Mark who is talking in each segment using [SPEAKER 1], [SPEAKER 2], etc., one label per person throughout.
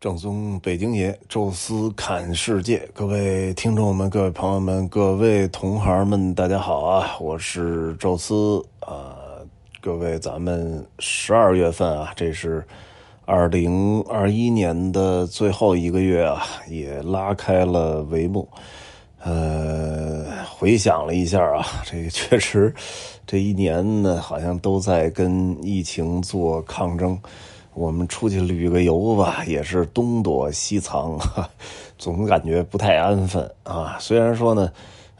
[SPEAKER 1] 正宗北京爷，宙斯看世界，各位听众们、各位朋友们、各位同行们，大家好啊！我是宙斯啊，各位，咱们十二月份啊，这是二零二一年的最后一个月啊，也拉开了帷幕。呃，回想了一下啊，这个 确实这一年呢，好像都在跟疫情做抗争。我们出去旅个游吧，也是东躲西藏，总感觉不太安分啊。虽然说呢，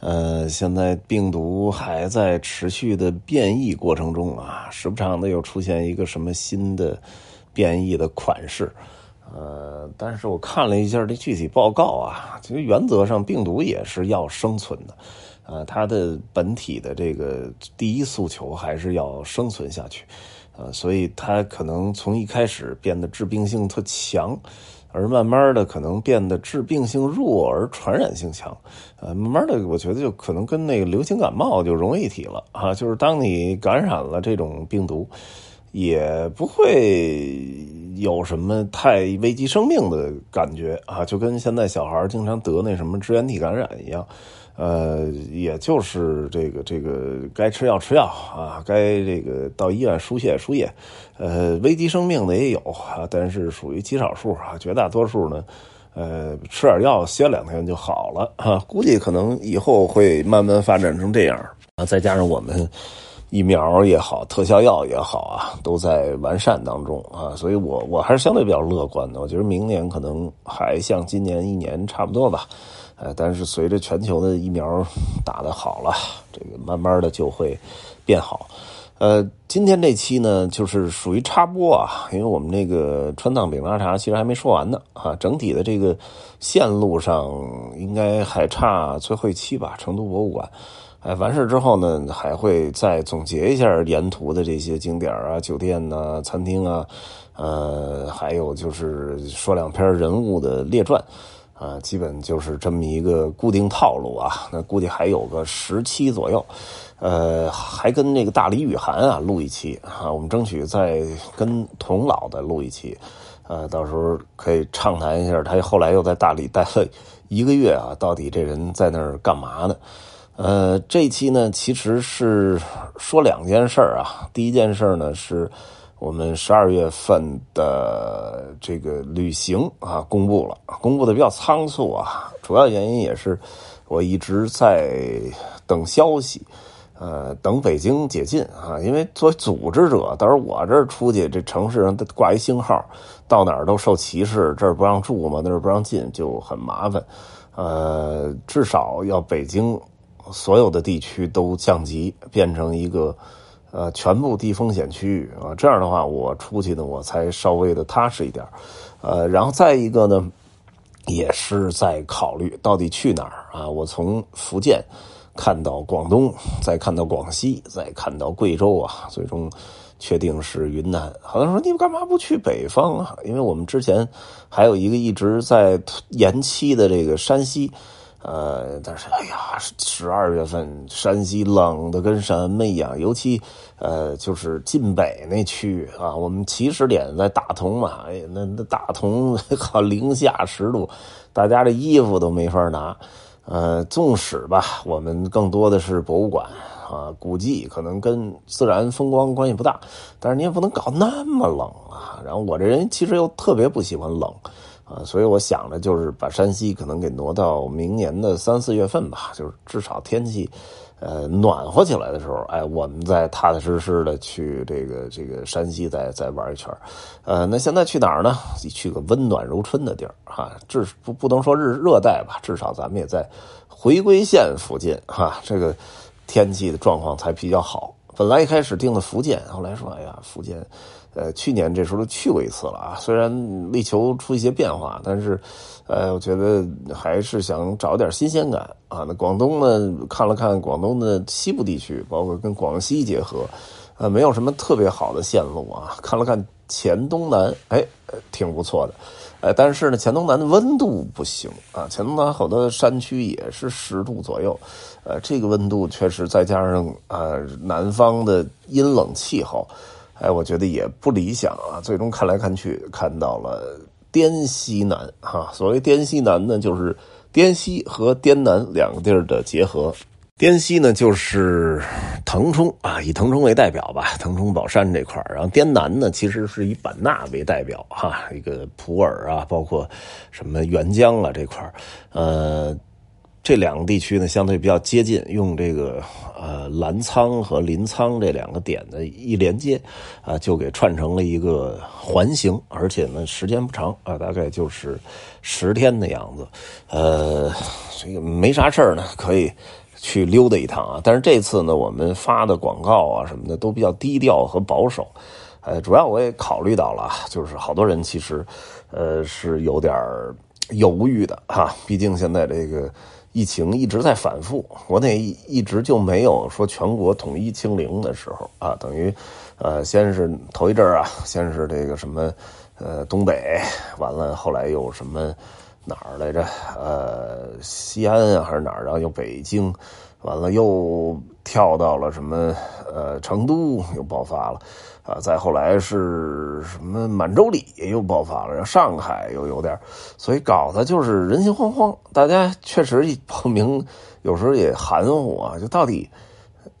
[SPEAKER 1] 呃，现在病毒还在持续的变异过程中啊，时不常的又出现一个什么新的变异的款式，呃，但是我看了一下这具体报告啊，其实原则上病毒也是要生存的，呃，它的本体的这个第一诉求还是要生存下去。呃，所以它可能从一开始变得致病性特强，而慢慢的可能变得致病性弱而传染性强。呃，慢慢的，我觉得就可能跟那个流行感冒就融为一体了啊。就是当你感染了这种病毒，也不会有什么太危及生命的感觉啊，就跟现在小孩经常得那什么支原体感染一样。呃，也就是这个这个该吃药吃药啊，该这个到医院输血输液，呃，危及生命的也有啊，但是属于极少数啊，绝大多数呢，呃，吃点药歇两天就好了啊。估计可能以后会慢慢发展成这样啊，再加上我们疫苗也好，特效药也好啊，都在完善当中啊，所以我我还是相对比较乐观的，我觉得明年可能还像今年一年差不多吧。呃，但是随着全球的疫苗打得好了，这个慢慢的就会变好。呃，今天这期呢，就是属于插播啊，因为我们那个川藏饼拉茶其实还没说完呢啊，整体的这个线路上应该还差最后一期吧，成都博物馆。哎，完事之后呢，还会再总结一下沿途的这些景点啊、酒店呐、餐厅啊，呃，还有就是说两篇人物的列传。啊，基本就是这么一个固定套路啊。那估计还有个十期左右，呃，还跟那个大理雨涵啊录一期啊。我们争取再跟童老的录一期，呃，到时候可以畅谈一下他后来又在大理待了一个月啊，到底这人在那儿干嘛呢？呃，这期呢其实是说两件事啊。第一件事呢是。我们十二月份的这个旅行啊，公布了，公布的比较仓促啊，主要原因也是我一直在等消息，呃，等北京解禁啊，因为作为组织者，到时候我这儿出去，这城市上挂一星号，到哪儿都受歧视，这儿不让住嘛，那儿不让进，就很麻烦，呃，至少要北京所有的地区都降级，变成一个。呃，全部低风险区域啊，这样的话，我出去呢，我才稍微的踏实一点。呃，然后再一个呢，也是在考虑到底去哪儿啊？我从福建看到广东，再看到广西，再看到贵州啊，最终确定是云南。好像说你们干嘛不去北方啊？因为我们之前还有一个一直在延期的这个山西。呃，但是哎呀，十二月份山西冷的跟什么一样，尤其呃，就是晋北那区域啊，我们起始点在大同嘛，哎，那那大同靠零下十度，大家的衣服都没法拿。呃，纵使吧，我们更多的是博物馆啊，古迹可能跟自然风光关系不大，但是你也不能搞那么冷啊。然后我这人其实又特别不喜欢冷。啊，所以我想着就是把山西可能给挪到明年的三四月份吧，就是至少天气，呃，暖和起来的时候，哎，我们再踏踏实实的去这个这个山西再再玩一圈呃，那现在去哪儿呢？去个温暖如春的地儿哈，至不不能说日热带吧，至少咱们也在回归线附近哈，这个天气的状况才比较好。本来一开始定的福建，后来说，哎呀，福建。呃，去年这时候都去过一次了啊，虽然力求出一些变化，但是，呃，我觉得还是想找点新鲜感啊。那广东呢，看了看广东的西部地区，包括跟广西结合，呃，没有什么特别好的线路啊。看了看黔东南，哎，挺不错的，呃，但是呢，黔东南的温度不行啊，黔东南好多山区也是十度左右，呃，这个温度确实再加上啊，南方的阴冷气候。哎，我觉得也不理想啊。最终看来看去，看到了滇西南哈。所谓滇西南呢，就是滇西和滇南两个地儿的结合。滇西呢，就是腾冲啊，以腾冲为代表吧，腾冲宝山这块然后滇南呢，其实是以版纳为代表哈，一个普洱啊，包括什么沅江啊这块呃。这两个地区呢，相对比较接近，用这个呃澜沧和临沧这两个点的一连接，啊，就给串成了一个环形，而且呢时间不长啊，大概就是十天的样子。呃，这个没啥事呢，可以去溜达一趟啊。但是这次呢，我们发的广告啊什么的都比较低调和保守，呃，主要我也考虑到了，就是好多人其实呃是有点犹豫的哈，毕竟现在这个。疫情一直在反复，国内一直就没有说全国统一清零的时候啊，等于，呃，先是头一阵啊，先是这个什么，呃，东北，完了后来又什么哪儿来着？呃，西安啊还是哪儿？然后又北京，完了又跳到了什么？呃，成都又爆发了。啊，再后来是什么满洲里又爆发了，然后上海又有点，所以搞得就是人心惶惶。大家确实报名有时候也含糊啊，就到底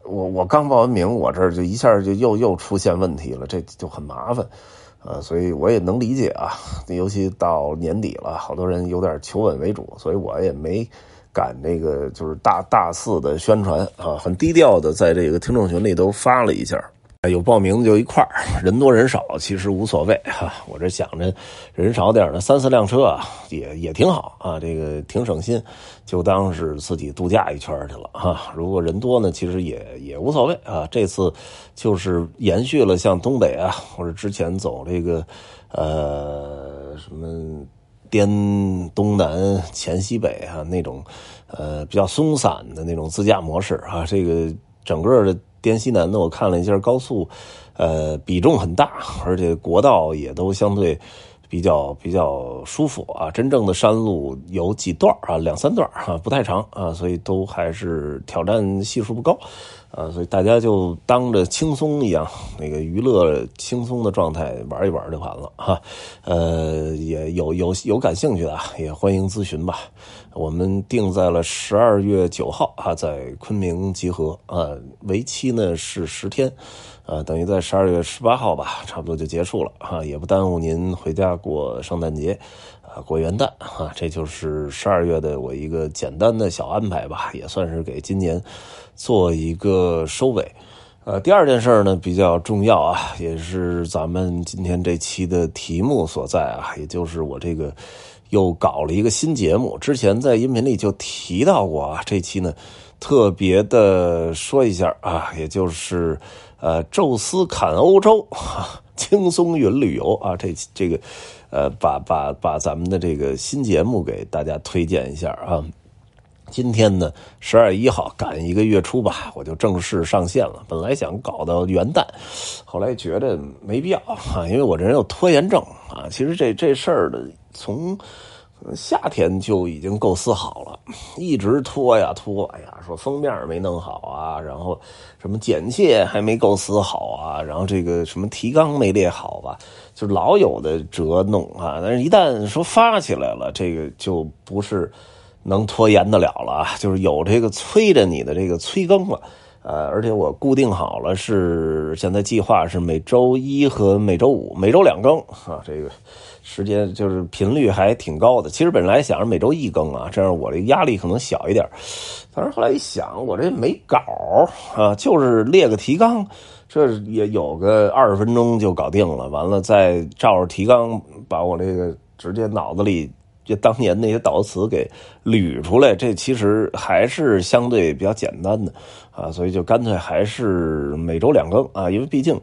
[SPEAKER 1] 我我刚报完名，我这儿就一下就又又出现问题了，这就很麻烦呃。所以我也能理解啊，尤其到年底了，好多人有点求稳为主，所以我也没敢那个就是大大肆的宣传啊，很低调的在这个听众群里都发了一下。有报名的就一块儿，人多人少其实无所谓哈。我这想着人少点的三四辆车啊，也也挺好啊，这个挺省心，就当是自己度假一圈去了哈。如果人多呢，其实也也无所谓啊。这次就是延续了像东北啊，或者之前走这个呃什么滇东南黔西北啊那种呃比较松散的那种自驾模式啊，这个整个的。滇西南的，我看了一下高速，呃，比重很大，而且国道也都相对比较比较舒服啊。真正的山路有几段啊，两三段啊，不太长啊，所以都还是挑战系数不高。啊，所以大家就当着轻松一样，那个娱乐轻松的状态玩一玩就完了哈。呃，也有有有感兴趣的，也欢迎咨询吧。我们定在了十二月九号啊，在昆明集合啊，为期呢是十天，啊，等于在十二月十八号吧，差不多就结束了啊，也不耽误您回家过圣诞节。啊，过元旦啊，这就是十二月的我一个简单的小安排吧，也算是给今年做一个收尾。呃，第二件事呢比较重要啊，也是咱们今天这期的题目所在啊，也就是我这个又搞了一个新节目，之前在音频里就提到过啊，这期呢特别的说一下啊，也就是呃，宙斯侃欧洲，轻松云旅游啊，这这个。呃，把把把咱们的这个新节目给大家推荐一下啊！今天呢，十二月一号赶一个月初吧，我就正式上线了。本来想搞到元旦，后来觉得没必要啊，因为我这人有拖延症啊。其实这这事儿的从。夏天就已经构思好了，一直拖呀拖，哎呀，说封面没弄好啊，然后什么简介还没构思好啊，然后这个什么提纲没列好吧，就老有的折弄啊。但是，一旦说发起来了，这个就不是能拖延得了了，就是有这个催着你的这个催更了。呃，而且我固定好了是现在计划是每周一和每周五，每周两更啊，这个。时间就是频率还挺高的，其实本来想着每周一更啊，这样我这压力可能小一点。但是后来一想，我这没稿啊，就是列个提纲，这也有个二十分钟就搞定了。完了再照着提纲把我这个直接脑子里就当年那些导词给捋出来，这其实还是相对比较简单的啊，所以就干脆还是每周两更啊，因为毕竟。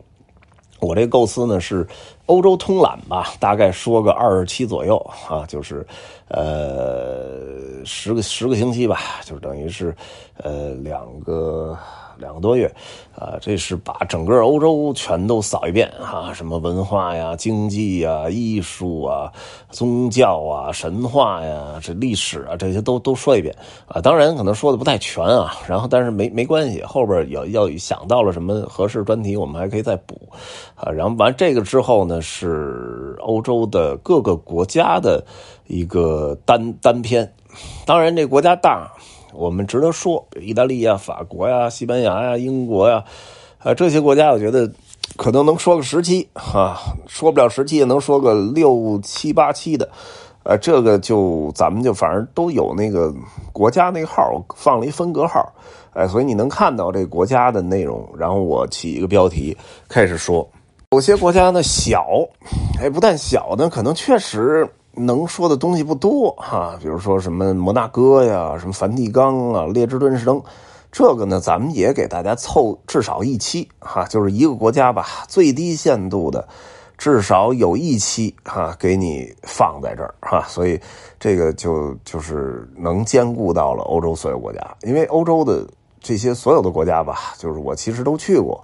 [SPEAKER 1] 我这构思呢是欧洲通览吧，大概说个二十期左右啊，就是呃十个十个星期吧，就等于是呃两个两个多月，啊，这是把整个欧洲全都扫一遍啊，什么文化呀、经济呀、艺术啊、宗教啊、神话呀、这历史啊，这些都都说一遍啊。当然可能说的不太全啊，然后但是没没关系，后边要要想到了什么合适专题，我们还可以再补啊。然后完这个之后呢，是欧洲的各个国家的一个单单篇，当然这国家大。我们值得说，意大利呀、法国呀、西班牙呀、英国呀，啊，这些国家，我觉得可能能说个十期啊，说不了十期也能说个六七八期的，呃，这个就咱们就反正都有那个国家那个号，放了一分隔号，哎，所以你能看到这国家的内容，然后我起一个标题开始说，有些国家呢小，哎，不但小呢，可能确实。能说的东西不多哈，比如说什么摩纳哥呀，什么梵蒂冈啊，列支敦士登，这个呢，咱们也给大家凑至少一期哈，就是一个国家吧，最低限度的至少有一期哈，给你放在这儿哈，所以这个就就是能兼顾到了欧洲所有国家，因为欧洲的这些所有的国家吧，就是我其实都去过。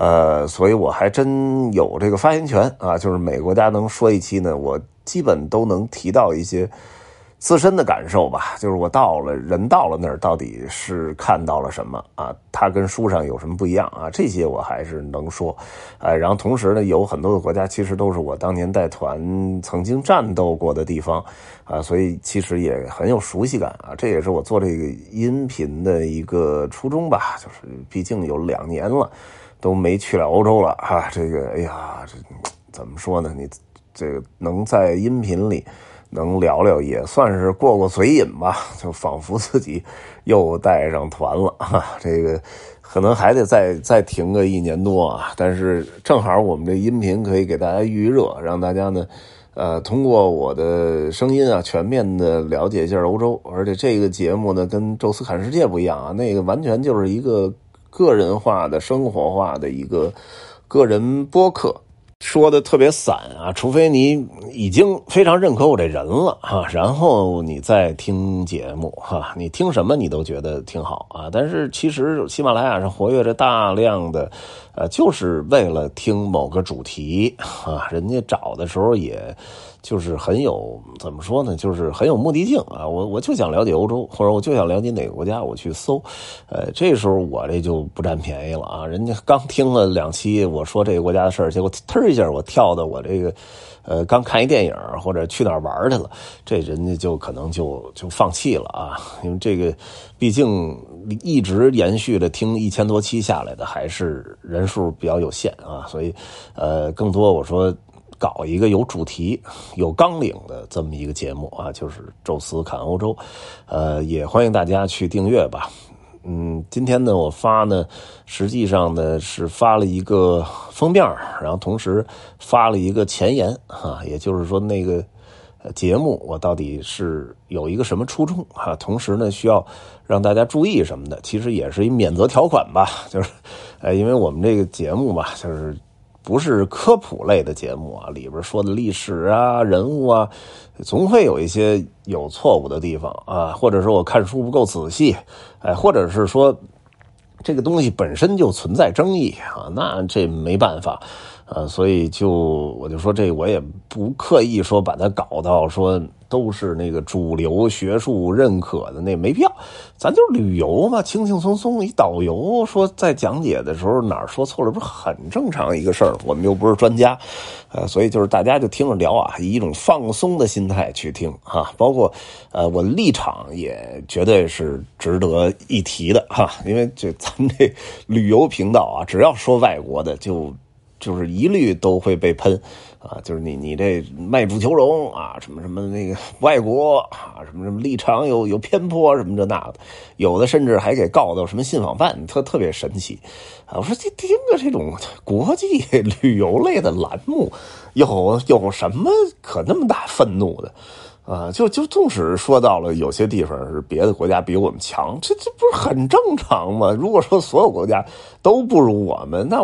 [SPEAKER 1] 呃，所以我还真有这个发言权啊，就是每个国家能说一期呢，我基本都能提到一些自身的感受吧。就是我到了人到了那儿，到底是看到了什么啊？它跟书上有什么不一样啊？这些我还是能说。哎，然后同时呢，有很多的国家其实都是我当年带团曾经战斗过的地方啊，所以其实也很有熟悉感啊。这也是我做这个音频的一个初衷吧，就是毕竟有两年了。都没去了欧洲了哈，这个哎呀，这怎么说呢？你这个能在音频里能聊聊，也算是过过嘴瘾吧，就仿佛自己又带上团了哈。这个可能还得再再停个一年多啊，但是正好我们这音频可以给大家预热，让大家呢，呃，通过我的声音啊，全面的了解一下欧洲。而且这个节目呢，跟《宙斯看世界》不一样啊，那个完全就是一个。个人化的生活化的一个个人播客，说的特别散啊，除非你已经非常认可我这人了哈，然后你再听节目哈，你听什么你都觉得挺好啊。但是其实喜马拉雅上活跃着大量的，呃，就是为了听某个主题啊，人家找的时候也。就是很有怎么说呢？就是很有目的性啊！我我就想了解欧洲，或者我就想了解哪个国家，我去搜。呃，这时候我这就不占便宜了啊！人家刚听了两期我说这个国家的事儿，结果忒一下我跳到我这个，呃，刚看一电影或者去哪玩去了，这人家就可能就就放弃了啊！因为这个毕竟一直延续着听一千多期下来的，还是人数比较有限啊，所以呃，更多我说。搞一个有主题、有纲领的这么一个节目啊，就是宙斯看欧洲，呃，也欢迎大家去订阅吧。嗯，今天呢，我发呢，实际上呢是发了一个封面，然后同时发了一个前言啊，也就是说那个节目我到底是有一个什么初衷啊，同时呢需要让大家注意什么的，其实也是一免责条款吧，就是，呃，因为我们这个节目吧，就是。不是科普类的节目啊，里边说的历史啊、人物啊，总会有一些有错误的地方啊，或者说我看书不够仔细，哎，或者是说这个东西本身就存在争议啊，那这没办法。呃，所以就我就说这我也不刻意说把它搞到说都是那个主流学术认可的那没必要，咱就是旅游嘛，轻轻松松一导游说在讲解的时候哪儿说错了，不是很正常一个事儿？我们又不是专家，呃，所以就是大家就听着聊啊，以一种放松的心态去听哈，包括呃我立场也绝对是值得一提的哈，因为这咱们这旅游频道啊，只要说外国的就。就是一律都会被喷，啊，就是你你这卖主求荣啊，什么什么那个外国啊，什么什么立场有有偏颇什么这那的，有的甚至还给告到什么信访办，特特别神奇，啊，我说这听着这种国际旅游类的栏目，有有什么可那么大愤怒的？啊，就就纵使说到了有些地方是别的国家比我们强，这这不是很正常吗？如果说所有国家都不如我们，那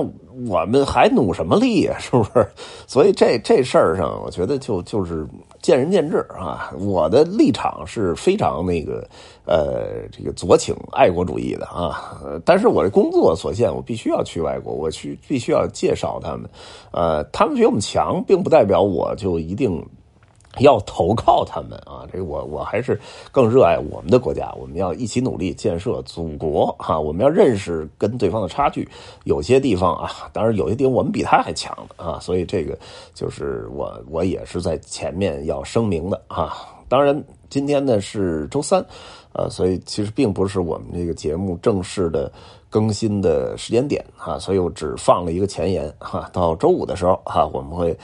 [SPEAKER 1] 我们还努什么力呀？是不是？所以这这事儿上，我觉得就就是见仁见智啊。我的立场是非常那个呃这个左倾爱国主义的啊，但是我的工作所限，我必须要去外国，我去必须要介绍他们。呃，他们比我们强，并不代表我就一定。要投靠他们啊！这个我我还是更热爱我们的国家。我们要一起努力建设祖国哈！我们要认识跟对方的差距，有些地方啊，当然有些地方我们比他还强啊！所以这个就是我我也是在前面要声明的啊！当然今天呢是周三，呃，所以其实并不是我们这个节目正式的更新的时间点哈，所以我只放了一个前言哈，到周五的时候哈，我们会。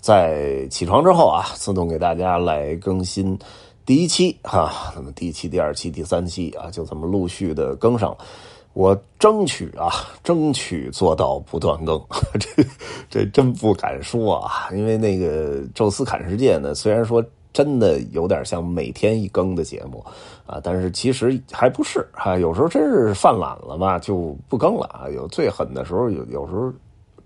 [SPEAKER 1] 在起床之后啊，自动给大家来更新第一期哈，那么第一期、第二期、第三期啊，就这么陆续的更上。我争取啊，争取做到不断更。这这真不敢说啊，因为那个宙斯侃世界呢，虽然说真的有点像每天一更的节目啊，但是其实还不是哈。有时候真是犯懒了吧，就不更了啊。有最狠的时候，有有时候。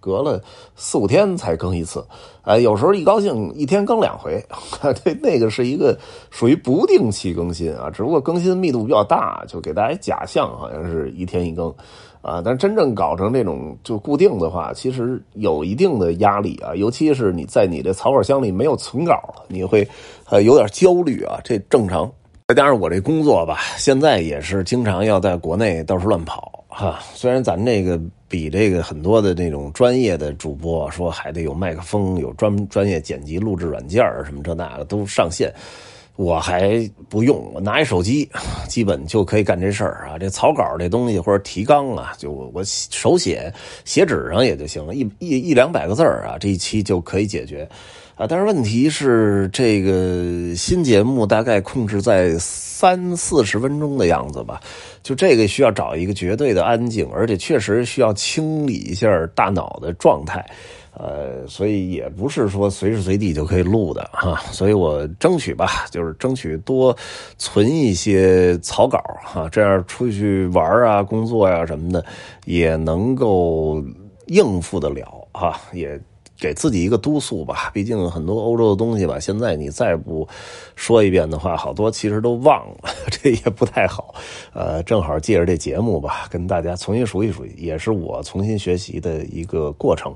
[SPEAKER 1] 隔了四五天才更一次，哎，有时候一高兴一天更两回，这那个是一个属于不定期更新啊，只不过更新密度比较大，就给大家假象好像是一天一更，啊，但真正搞成这种就固定的话，其实有一定的压力啊，尤其是你在你的草稿箱里没有存稿你会呃有点焦虑啊，这正常。再加上我这工作吧，现在也是经常要在国内到处乱跑哈，虽然咱这个。比这个很多的那种专业的主播说还得有麦克风，有专专业剪辑录制软件什么这那的都上线，我还不用，我拿一手机，基本就可以干这事儿啊。这草稿这东西或者提纲啊，就我我手写写纸上也就行了，一一一两百个字啊，这一期就可以解决。啊，但是问题是，这个新节目大概控制在三四十分钟的样子吧，就这个需要找一个绝对的安静，而且确实需要清理一下大脑的状态，呃，所以也不是说随时随地就可以录的哈，所以我争取吧，就是争取多存一些草稿哈，这样出去玩啊、工作呀什么的也能够应付得了哈，也。给自己一个督促吧，毕竟很多欧洲的东西吧，现在你再不说一遍的话，好多其实都忘了，这也不太好。呃，正好借着这节目吧，跟大家重新熟悉熟悉，也是我重新学习的一个过程。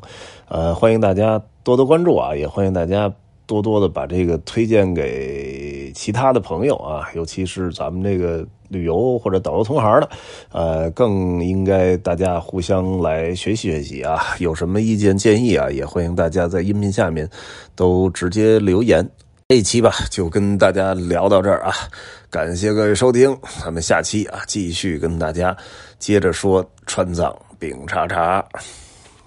[SPEAKER 1] 呃，欢迎大家多多关注啊，也欢迎大家。多多的把这个推荐给其他的朋友啊，尤其是咱们这个旅游或者导游同行的，呃，更应该大家互相来学习学习啊。有什么意见建议啊，也欢迎大家在音频下面都直接留言。这一期吧，就跟大家聊到这儿啊，感谢各位收听，咱们下期啊继续跟大家接着说川藏饼茶茶。